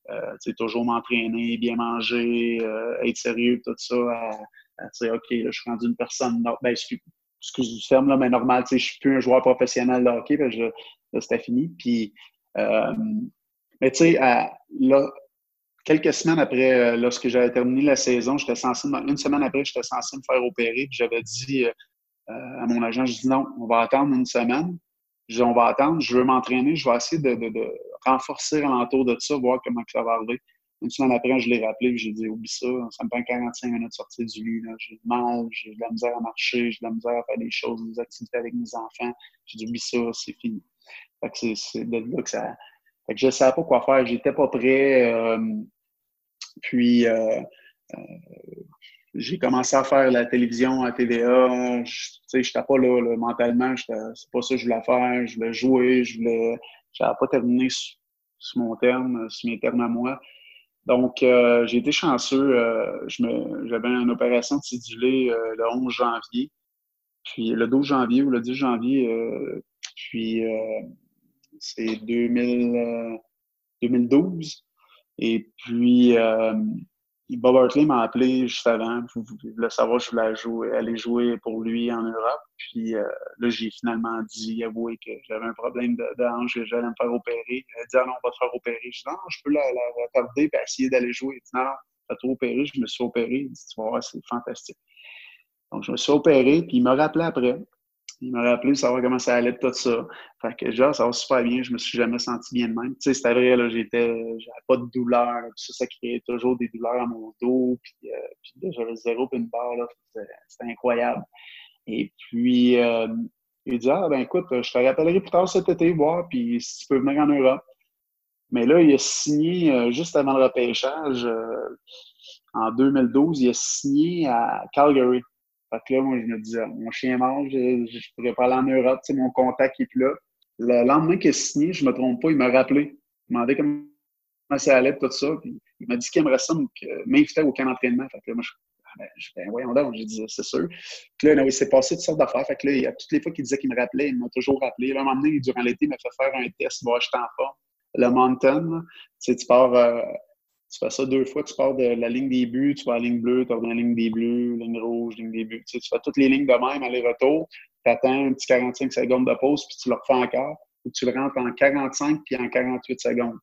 euh toujours m'entraîner, bien manger, euh, être sérieux, tout ça, OK, je suis rendu une personne, ben, excuse, excuse du terme, là, mais normal, je suis plus un joueur professionnel de hockey, là, c'était fini. Puis, mais tu sais, là, quelques semaines après, lorsque j'avais terminé la saison, j'étais censé, une semaine après, j'étais censé me faire opérer, puis j'avais dit à mon agent, je dis non, on va attendre une semaine. Je dis, on va attendre, je veux m'entraîner, je vais essayer de, de, de renforcer alentour de ça, voir comment ça va arriver. Une semaine après, je l'ai rappelé, j'ai dit, oublie ça, ça me prend 45 minutes de sortir du lit. J'ai mal, j'ai de la misère à marcher, j'ai de la misère à faire des choses, des activités avec mes enfants. J'ai dit, oublie ça, c'est fini. Fait que c'est de là que ça. Fait que je ne savais pas quoi faire, j'étais pas prêt. Euh, puis, euh, euh, j'ai commencé à faire la télévision à TVA. Je n'étais pas là, mentalement. C'est pas ça que je voulais faire. Je voulais jouer. Je voulais. n'avais pas terminé sur, mon terme, sur mes termes à moi. Donc, euh, j'ai été chanceux. Euh, j'avais une opération tidulée euh, le 11 janvier. Puis le 12 janvier ou le 10 janvier, puis c'est 2012. Et puis, Bob Hartley m'a appelé juste avant. Vous voulez savoir je voulais jouer, aller jouer pour lui en Europe. Puis euh, là, j'ai finalement dit, avoué que j'avais un problème de, hanche, que j'allais me faire opérer. Il a dit, ah non, on va te faire opérer. Je dis, non, je peux la, retarder et essayer d'aller jouer. Il dit, non, t'as trop opéré. Je me suis opéré. Il dit, tu voir, c'est fantastique. Donc, je me suis opéré, puis il m'a rappelé après. Il m'a rappelé savoir comment ça allait tout ça. Fait que genre, ça va super bien, je me suis jamais senti bien de même. Tu sais, c'était vrai, là, j'étais, j'avais pas de douleur, ça, ça créait toujours des douleurs à mon dos, puis, euh, là, j'avais zéro puis barre, là, c'était incroyable. Et puis, euh, il dit, ah, ben écoute, je te rappellerai plus tard cet été, voir, puis si tu peux venir en Europe. Mais là, il a signé, euh, juste avant le repêchage, en 2012, il a signé à Calgary. Fait que là, moi, je me disais, mon chien mange, je, je pourrais pas aller en Europe, tu sais, mon contact est plus là. Le lendemain qu'il a signé, je me trompe pas, il m'a rappelé. Il m'a demandé comment ça allait, tout ça. Puis il m'a dit qu'il aimerait ça m'inviter au camp d'entraînement. Fait que là, moi, je ah, ben, je ben, voyons donc, j'ai dit, c'est sûr. Puis là, il s'est passé toutes sortes d'affaires. Fait que là, toutes les fois qu'il disait qu'il me rappelait, il m'a toujours rappelé. Là, un moment donné, durant l'été, il m'a fait faire un test, voir j'étais en forme. Le mountain, tu sais, tu pars, euh, Tu fais ça deux fois, tu pars de la ligne des buts, tu vas à la ligne bleue, tu reviens à la ligne des bleus, ligne rouge, ligne des buts. Tu, fais toutes les lignes de même, aller-retour, tu attends un petit 45 secondes de pause, puis tu le refais encore, ou tu le rentres en 45 puis en 48 secondes.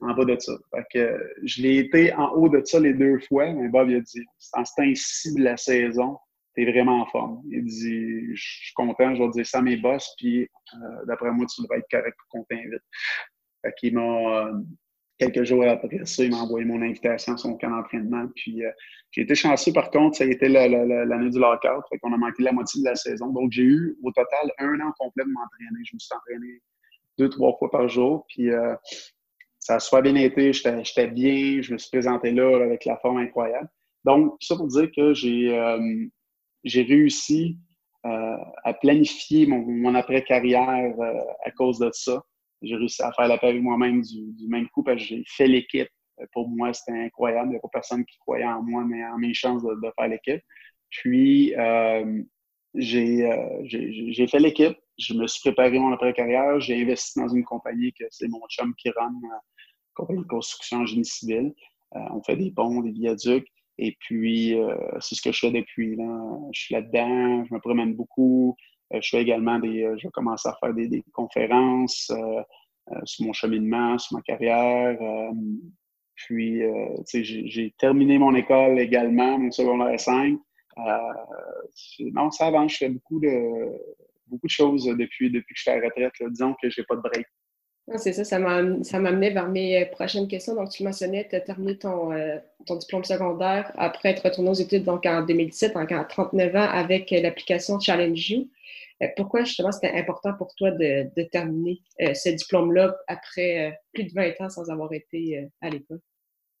En bas de ça. Fait que je l'ai été en haut de ça les deux fois, mais Bob il a dit en ce temps-ci de la saison, t'es vraiment en forme. Il dit Je suis content, je vais dire ça à mes boss, puis euh, d'après moi, tu devrais être correct pour qu'on t'invite. Fait qu'il m'a euh, quelques jours après ça, il m'a envoyé mon invitation à son camp d'entraînement. Puis euh, j'ai été chanceux par contre, ça a été l'année du lockout. Fait qu'on a manqué la moitié de la saison. Donc j'ai eu au total un an complet de m'entraîner. Je me suis entraîné deux, trois fois par jour. Puis euh, ça a soit bien été, j'étais bien, je me suis présenté là, avec la forme incroyable. Donc, ça pour dire que j'ai euh, réussi à planifier mon après-carrière à cause de ça j'ai réussi à faire la paix avec moi-même du, même coup parce que j'ai fait l'équipe. Euh, pour moi, c'était incroyable. Il n'y a pas personne qui croyait en moi, mais en mes chances de, faire l'équipe. Puis, euh, euh, j'ai fait l'équipe. Je me suis préparé mon après-carrière. J'ai investi dans une compagnie que c'est mon chum qui run, compagnie de construction en génie civil. on fait des ponts, des viaducs. Et puis, c'est ce que je fais depuis. Là. Je suis là-dedans, je me promène beaucoup. Euh, je fais également des, euh, je commence à faire des, conférences euh, sur mon cheminement, sur ma carrière. puis, j'ai terminé mon école également, mon secondaire 5. non, ça avance. Je fais beaucoup de, beaucoup de choses depuis, depuis que je suis à la retraite. Disons que je n'ai pas de break. C'est ça, ça m'amenait vers mes prochaines questions. Donc, tu mentionnais, tu as terminé ton, ton, diplôme secondaire après être retourné aux études donc en 2017, donc à 39 ans, avec l'application Challenge You. Euh, pourquoi justement c'était important pour toi de, terminer euh, ce diplôme-là après euh, plus de 20 ans sans avoir été à l'école?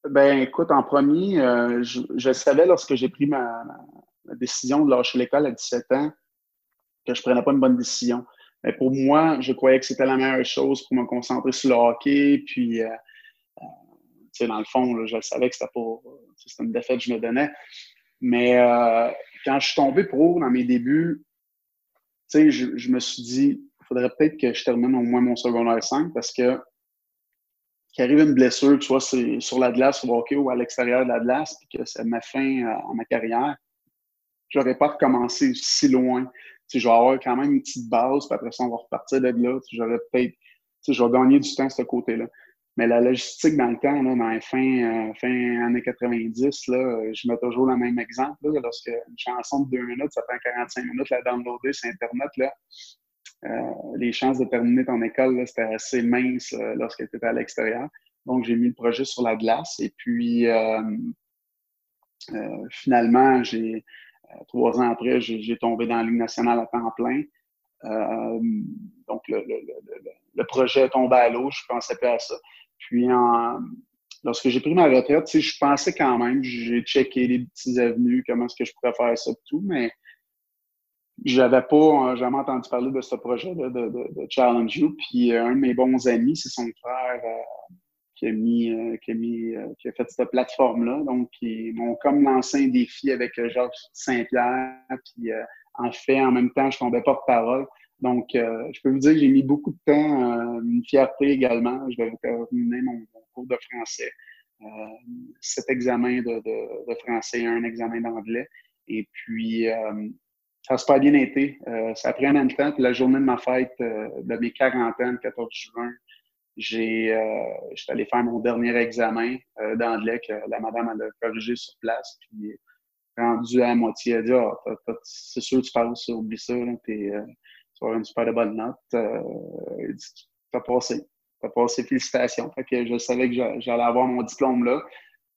Ben, écoute, en premier, je, savais lorsque j'ai pris ma, décision de lâcher l'école à 17 ans que je prenais pas une bonne décision. Mais pour moi, je croyais que c'était la meilleure chose pour me concentrer sur le hockey. Puis, dans le fond, je savais que c'était c'était une défaite que je me donnais. Mais quand je suis tombé pro dans mes débuts, je, me suis dit, il faudrait peut-être que je termine au moins mon secondaire 5 parce que qu'il arrive une blessure, que soit c'est sur la glace au hockey ou à l'extérieur de la glace, puis que ça m'a fin à, ma carrière, je n'aurais pas recommencé si loin. Tu je vais avoir quand même une petite base, puis après ça, on va repartir de là. J'aurais peut-être, je vais gagner du temps de ce côté-là. Mais la logistique dans le temps, là, dans fin, euh, fin années 90, là, je mets toujours le même exemple. Là, lorsque une chanson de deux minutes, ça prend 45 minutes la downloader sur Internet, là, euh, les chances de terminer ton école, c'était assez mince euh, lorsque tu étais à l'extérieur. Donc, j'ai mis le projet sur la glace et puis euh, finalement, j'ai trois ans après, j'ai tombé dans la Ligue nationale à temps plein. donc, le, le, le, le, projet tombé à l'eau, je pensais pas à ça. Puis, lorsque j'ai pris ma retraite, je pensais quand même, j'ai checké les petits avenues, comment est-ce que je pourrais faire ça tout, mais j'avais pas euh, jamais entendu parler de ce projet de, de, Challenge You. Puis euh, un de mes bons amis, c'est son frère euh, qui a mis, qui a mis, qui a fait cette plateforme-là. Donc, ils m'ont comme lancé un défi avec Georges Saint-Pierre. Puis en fait, en même temps, je tombais pas de parole. Donc, euh, je peux vous dire que j'ai mis beaucoup de temps, euh, une fierté également. Je vais terminer mon, cours de français. Euh, cet examen de, de, français et un examen d'anglais. Et puis, ça a pas bien été. ça a pris an de temps. Puis la journée de ma fête de mes 40 ans, le 14 juin, j'ai j'étais allé faire mon dernier examen d'anglais que la madame a corrigé sur place. Puis rendu à moitié, elle a dit ah, c'est sûr tu parles ça, oublie ça, tu as une super bonne note. Euh, t'as passé. T'as passé, félicitations. Fait que je savais que j'allais avoir mon diplôme là.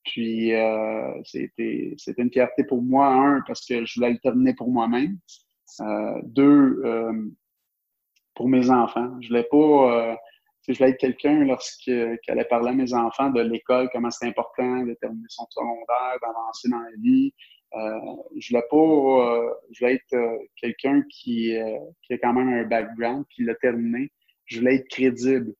Puis euh, c'était une fierté pour moi, un, parce que je voulais le terminer pour moi-même. Euh, deux, euh, pour mes enfants. Je voulais pas. Euh, je voulais être quelqu'un lorsqu'elle allait parler à mes enfants de l'école, comment c'est important de terminer son secondaire, d'avancer dans la vie, euh, je voulais pas, euh, je voulais être euh, quelqu'un qui, qui a quand même un background, qui l'a terminé. Je voulais être crédible.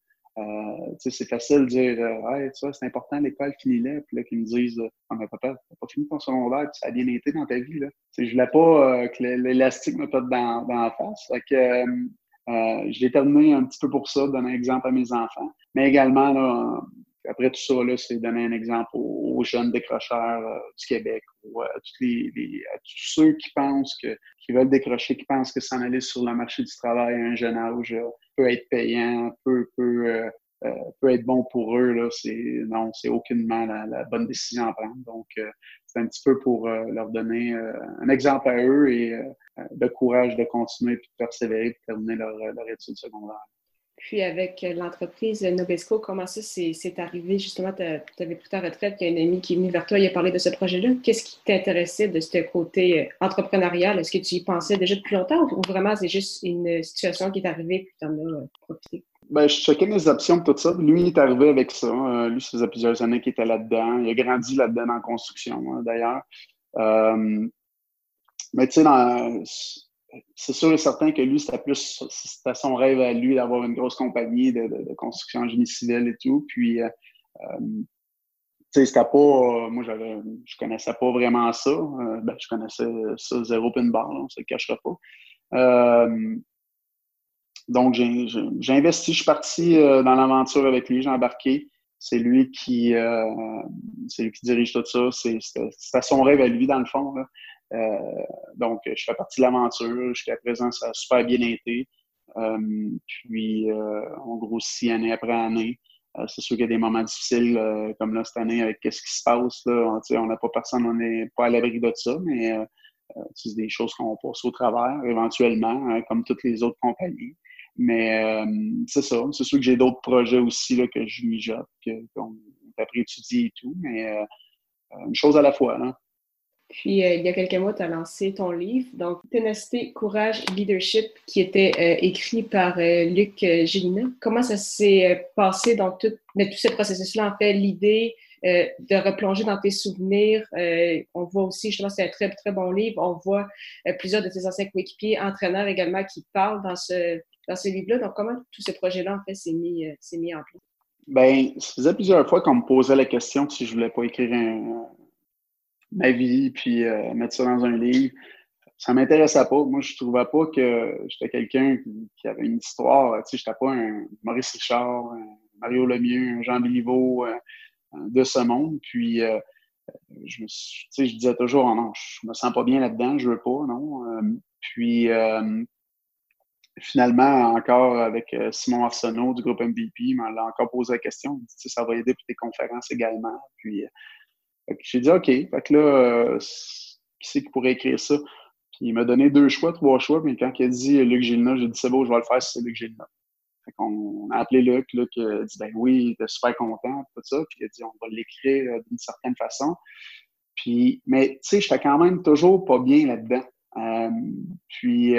c'est facile de dire hey, c'est important, l'école, finis-la. Puis là, qu'ils me disent Ah, mais papa, t'as pas fini ton secondaire, puis ça a bien été dans ta vie. Là. je voulais pas que l'élastique me pète dans, dans la face. Fait que, je l'ai terminé un petit peu pour ça, donner un exemple à mes enfants. Mais également, là, après tout ça, c'est donner un exemple aux, jeunes décrocheurs euh, du Québec ou à, tous les, tous ceux qui pensent que, qui veulent décrocher, qui pensent que s'en aller sur le marché du travail à un jeune âge peut être payant, peut, peut, peut être bon pour eux. Là, c'est, non, c'est aucunement la, bonne décision à prendre. Donc, c'est un petit peu pour leur donner un exemple à eux et le courage de continuer et de persévérer pour terminer leur, leur étude secondaire. Puis avec euh, l'entreprise Nobesco, comment ça c'est arrivé? Justement, tu avais pris ta retraite, il y a un ami qui est venu vers toi, il a parlé de ce projet-là. Qu'est-ce qui t'intéressait de ce côté euh, entrepreneurial? Est-ce que tu y pensais déjà depuis longtemps ou vraiment c'est juste une situation qui est arrivée puis tu en as euh, profité? Ben, je checkais mes options tout ça. Lui, il est arrivé avec ça. lui, ça faisait plusieurs années qu'il était là-dedans. Il a grandi là-dedans en construction, hein, d'ailleurs. mais tu sais, dans c'est sûr et certain que lui, c'était plus son rêve à lui d'avoir une grosse compagnie de, construction en génie civil et tout. Puis, euh, euh, tu sais, c'était pas. Euh, moi, j'avais, je connaissais pas vraiment ça. ben, je connaissais ça zéro pinball, on se le cachera pas. donc, j'ai, investi, je suis parti dans l'aventure avec lui, j'ai embarqué. C'est lui qui, c'est lui qui dirige tout ça. C'est, c'était, son rêve à lui, dans le fond. Là. Euh, donc, je fais partie de l'aventure. Jusqu'à présent, ça a super bien été. Euh, puis, euh, on grossit année après année. c'est sûr qu'il y a des moments difficiles, comme là, cette année, avec qu'est-ce qui se passe. Là. On n'a pas personne, on n'est pas à l'abri de ça, mais c'est des choses qu'on passe au travers, éventuellement, hein, comme toutes les autres compagnies. Mais c'est ça. C'est sûr que j'ai d'autres projets aussi là, que je mijote, qu'on a appris à étudier et tout, mais une chose à la fois. Puis, euh, il y a quelques mois, tu as lancé ton livre, donc Ténacité, Courage, Leadership, qui était euh, écrit par euh, Luc Gélina. Comment ça s'est passé dans tout, mais tout ce processus-là? En fait, l'idée de replonger dans tes souvenirs. on voit aussi, justement, c'est un très, très bon livre. On voit plusieurs de tes anciens coéquipiers, entraîneurs également, qui parlent dans ce, dans ce livre-là. Donc, comment tout ce projet-là, en fait, s'est mis, mis en place? Bien, ça faisait plusieurs fois qu'on me posait la question si je voulais pas écrire un, ma vie, puis euh, mettre ça dans un livre. Ça m'intéressait pas. Moi, je trouvais pas que j'étais quelqu'un qui, avait une histoire. Tu sais, j'étais pas un Maurice Richard, un Mario Lemieux, un Jean Béliveau euh, de ce monde. Puis, euh, je, me tu sais, je disais toujours, oh non, je me sens pas bien là-dedans, je veux pas, non. puis, finalement, encore avec Simon Arsenault du groupe MVP, il m'a encore posé la question. Il dit, ça va aider pour tes conférences également. Puis, j'ai dit OK. Fait que là, euh, qui c'est qui pourrait écrire ça? Puis il m'a donné deux choix, trois choix, mais quand il a dit Luc Gilna, j'ai dit c'est beau, je vais le faire si c'est Luc Gilna. Fait qu'on a appelé Luc, Luc a dit ben oui, il était super content, tout ça, puis il a dit on va l'écrire euh, d'une certaine façon. Puis, mais tu sais, j'étais quand même toujours pas bien là-dedans. Euh, puis,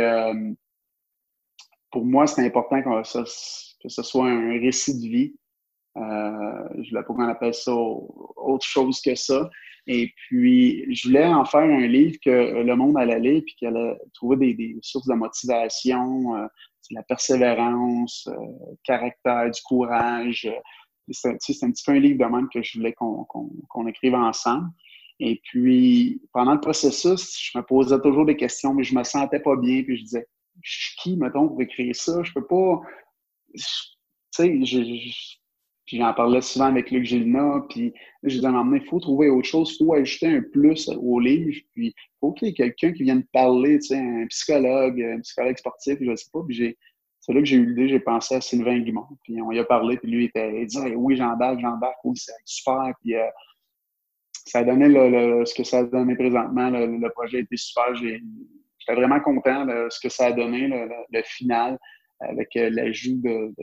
pour moi, c'est important ça, que ce soit un récit de vie. Euh, je voulais pas qu'on appelle ça autre chose que ça. Et puis, je voulais en faire un livre que le monde allait lire puis qu'elle allait trouver des, sources de motivation, euh, la persévérance, euh, caractère, du courage. C'est un petit peu un livre de même que je voulais qu'on écrive ensemble. Et puis, pendant le processus, je me posais toujours des questions, mais je me sentais pas bien. Puis je disais, je suis qui, mettons, pour écrire ça? Je peux pas. Tu sais, je, puis j'en parlais souvent avec Luc Gélina, puis dit à il faut trouver autre chose, il faut ajouter un plus au livre, puis il faut qu'il y ait quelqu'un qui vienne parler, tu sais, un psychologue, un psychologue sportif, je ne sais pas, puis c'est là que j'ai eu l'idée, j'ai pensé à Sylvain Guimond, puis on y a parlé, puis lui, il, était, il dit oui, j'embarque, j'embarque, oui, c'est super, puis euh, ça a donné le, ce que ça a donné présentement, le, projet été super, j'étais vraiment content de ce que ça a donné, le, final, avec euh, l'ajout de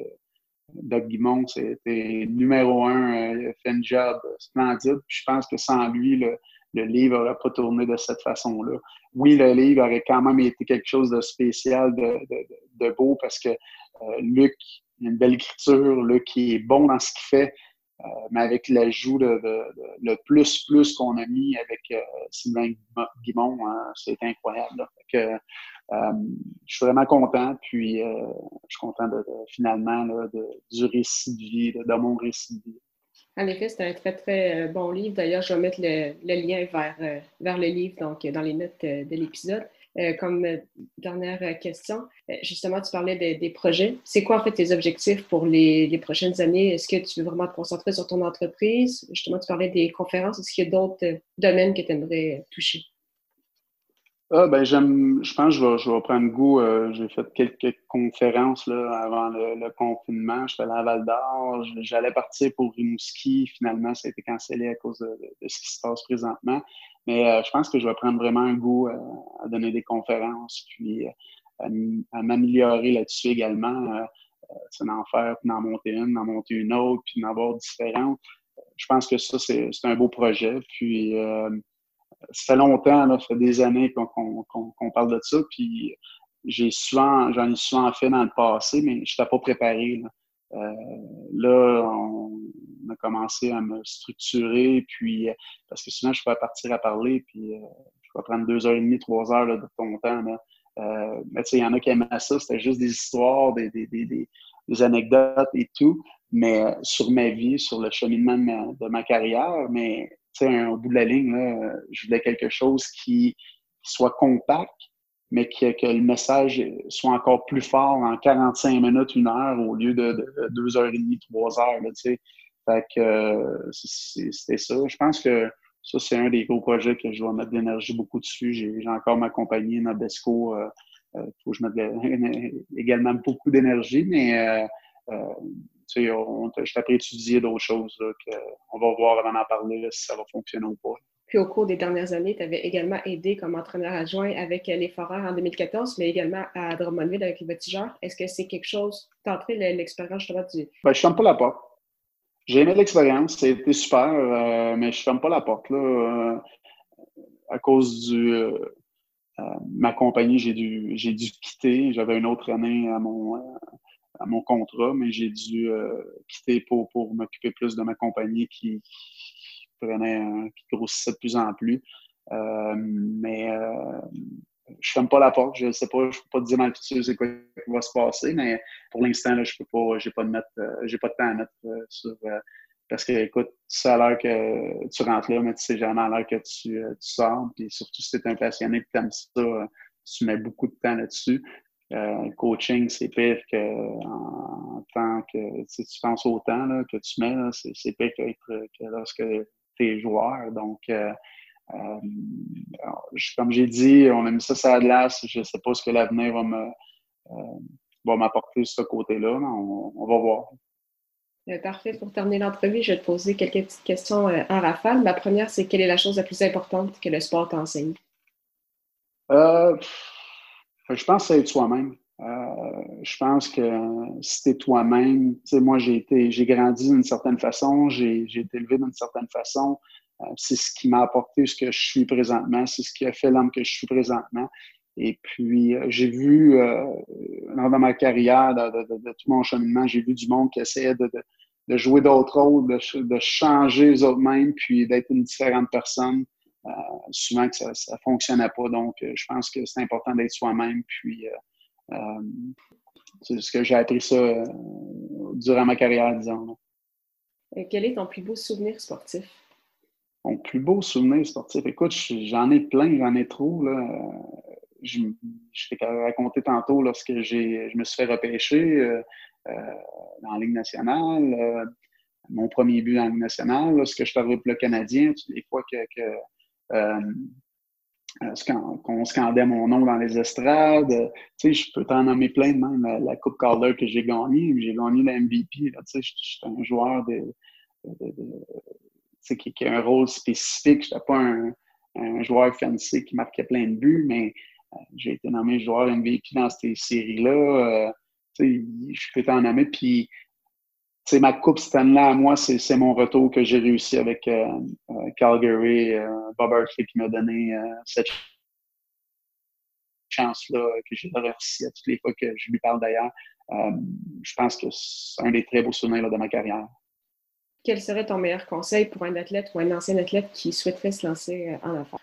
Doug Guimond, c'était numéro un. Euh, il a fait un job splendide. je pense que sans lui, le, livre n'aurait pas tourné de cette façon-là. Oui, le livre aurait quand même été quelque chose de spécial, de, beau, parce que euh, Luc a une belle écriture, Luc est bon dans ce qu'il fait, mais avec l'ajout de, le plus plus qu'on a mis avec Sylvain Guimond, hein, c'est incroyable. Euh, je suis vraiment content, puis euh, je suis content de, finalement du récit de vie, de, mon récit de vie. En effet, c'est un très, très bon livre. D'ailleurs, je vais mettre le, lien vers, vers le livre donc, dans les notes de l'épisode. Comme dernière question, justement, tu parlais des projets. C'est quoi en fait tes objectifs pour les, les prochaines années? Est-ce que tu veux vraiment te concentrer sur ton entreprise? Justement, tu parlais des conférences. Est-ce qu'il y a d'autres domaines que tu aimerais toucher? Ah, ben, j'aime, je pense que je vais, je vais prendre goût. Euh, j'ai fait quelques conférences là, avant le, confinement. J'étais allé à Val d'Or. J'allais partir pour Rimouski. Finalement, ça a été cancellé à cause de, ce qui se passe présentement. Mais euh, je pense que je vais prendre vraiment un goût euh, à donner des conférences, puis à, m'améliorer là-dessus également. c'est d'en faire, puis d'en monter une, d'en monter une autre, puis d'en avoir différentes. Je pense que ça, c'est, c'est un beau projet. Puis ça fait longtemps, là, ça fait des années qu'on parle de ça. Puis j'ai souvent, j'en ai souvent fait dans le passé, mais je n'étais pas préparé. Là. Euh, on a commencé à me structurer, puis parce que sinon je peux partir à parler, puis euh, je vais prendre deux heures et demie, trois heures de ton temps. Là. Euh, mais tu sais, il y en a qui aimaient ça, c'était juste des histoires, des, des, des, des, anecdotes et tout, mais sur ma vie, sur le cheminement de ma, de ma carrière, mais au bout de la ligne, je voulais quelque chose qui, soit compact, mais que, que, le message soit encore plus fort en 45 minutes, une heure, au lieu de, de, deux heures et demie, trois heures. Là, fait que euh, c'était ça. Je pense que ça, c'est un des gros projets que je dois mettre de l'énergie beaucoup dessus. J'ai encore ma compagnie Nabesco. Euh, euh, faut que je mette également beaucoup d'énergie, mais tu sais, on, je t'ai étudier d'autres choses. on va voir avant d'en parler si ça va fonctionner ou pas. Puis au cours des dernières années, tu avais également aidé comme entraîneur adjoint avec les Foreurs en 2014, mais également à Drummondville avec les Voltigeurs. Est-ce que c'est quelque chose, entré l'expérience justement du. Ben, je ne ferme pas la porte. J'ai aimé l'expérience, c'était super, euh, mais je ne ferme pas la porte. Là, euh, à cause du. Euh, ma compagnie, j'ai dû, j'ai dû quitter. J'avais une autre année à mon, à mon contrat, mais j'ai dû euh, quitter pour, pour m'occuper plus de ma compagnie qui, prenait, qui grossissait de plus en plus. Euh, mais euh, je ferme pas la porte. Je sais pas, je peux pas te dire dans le futur c'est quoi qui va se passer, mais pour l'instant, je peux pas, j'ai pas de mettre, j'ai pas de temps à mettre sur parce que écoute, tu sais à l'heure que tu rentres là, mais tu sais jamais à l'heure que tu, tu sors. Puis surtout si tu es un passionné et que tu aimes ça, tu mets beaucoup de temps là-dessus. Euh, coaching, c'est pire que en, tant que si tu penses au temps que tu mets, c'est pire que, que lorsque tu es joueur. Donc, euh, euh, comme j'ai dit, on a mis ça sur la glace. Je ne sais pas ce que l'avenir va me va m'apporter de ce côté-là. On, on, va voir. Parfait. Pour terminer l'entrevue, je vais te poser quelques petites questions en rafale. Ma première, c'est quelle est la chose la plus importante que le sport t'enseigne? Euh, je pense que c'est soi-même. Euh, je pense que si tu es toi-même, tu sais, moi, j'ai été, j'ai grandi d'une certaine façon, j'ai, été élevé d'une certaine façon. Euh, c'est ce qui m'a apporté ce que je suis présentement, c'est ce qui a fait l'homme que je suis présentement. Et puis, euh, j'ai vu, dans ma carrière, de, tout mon cheminement, j'ai vu du monde qui essayait de, jouer d'autres rôles, de, changer eux mêmes, puis d'être une différente personne. Euh, souvent que ça ne fonctionnait pas. Donc, euh, je pense que c'est important d'être soi-même. Puis, euh, c'est ce que j'ai appris ça durant ma carrière, disons. Et quel est ton plus beau souvenir sportif? Mon plus beau souvenir sportif? Écoute, j'en ai plein, j'en ai trop. Là. Je, je t'ai raconté tantôt lorsque je me suis fait repêcher dans la Ligue nationale. mon premier but dans la Ligue nationale, lorsque je suis arrivé pour le Canadien, des fois que euh, euh, qu'on scandait mon nom dans les estrades. Tu sais, je peux t'en nommer plein de même. La, Coupe Calder que j'ai gagnée, j'ai gagné la MVP. Tu sais, je suis un joueur de, qui, a un rôle spécifique. Je n'étais pas un, joueur fancy qui marquait plein de buts, mais euh, j'ai été nommé joueur MVP dans ces séries-là. je peux t'en nommer. Puis c'est ma coupe Stanley à moi, c'est mon retour que j'ai réussi avec euh, euh, Calgary, euh, Bob Hartley qui m'a donné cette chance-là que j'ai remercié à toutes les fois que je lui parle d'ailleurs. je pense que c'est un des très beaux souvenirs de ma carrière. Quel serait ton meilleur conseil pour un athlète ou un ancien athlète qui souhaiterait se lancer en affaires?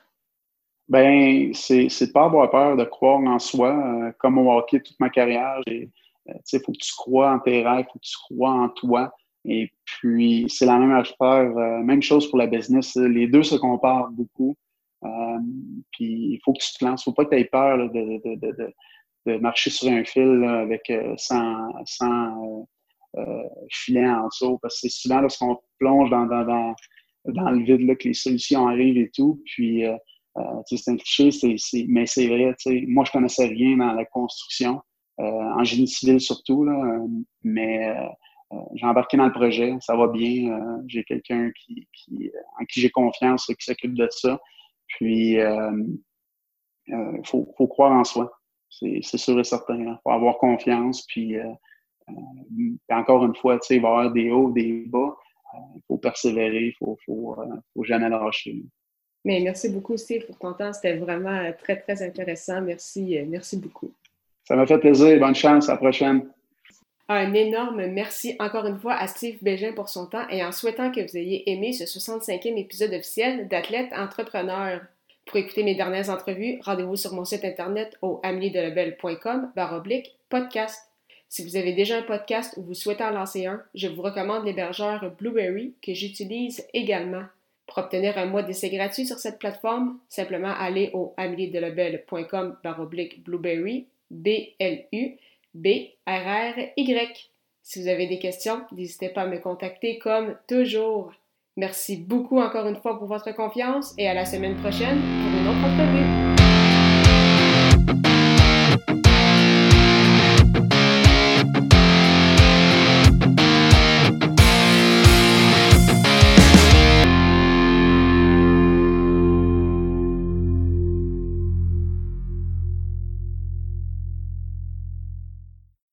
Ben, c'est de ne pas avoir peur de croire en soi. comme au hockey toute ma carrière, j'ai il faut que tu crois en tes rêves, il faut que tu crois en toi. Et puis, c'est la même affaire, euh, même chose pour la business. Les deux se comparent beaucoup. Euh, puis, il faut que tu te lances. Faut pas que tu aies peur de, de, de, de, marcher sur un fil avec 100, 100 filets en dessous. Parce que c'est souvent lorsqu'on plonge dans, dans, dans, dans, le vide là, que les solutions arrivent et tout. Puis, c'est un cliché, mais c'est vrai. Moi, je connaissais rien dans la construction. Euh, en génie civil surtout, euh, mais euh, j'ai embarqué dans le projet, ça va bien. j'ai quelqu'un en qui j'ai confiance, qui s'occupe de ça. Puis, il faut, croire en soi. C'est sûr et certain. Il faut avoir confiance. Puis, encore une fois, il va y avoir des hauts, des bas. Il faut persévérer. Il faut, faut, faut jamais lâcher. Mais merci beaucoup, Steve, pour ton temps. C'était vraiment très, très intéressant. Merci, merci beaucoup. Ça m'a fait plaisir. Bonne chance. À la prochaine. Un énorme merci encore une fois à Steve Bégin pour son temps et en souhaitant que vous ayez aimé ce 65e épisode officiel d'Athlète Entrepreneur. Pour écouter mes dernières entrevues, rendez-vous sur mon site internet au barre oblique podcast. Si vous avez déjà un podcast ou vous souhaitez en lancer un, je vous recommande l'hébergeur Blueberry que j'utilise également. Pour obtenir un mois d'essai gratuit sur cette plateforme, simplement allez au barre oblique blueberry B-L-U-B-R-R-Y. Si vous avez des questions, n'hésitez pas à me contacter comme toujours. Merci beaucoup encore une fois pour votre confiance et à la semaine prochaine pour une autre entrevue.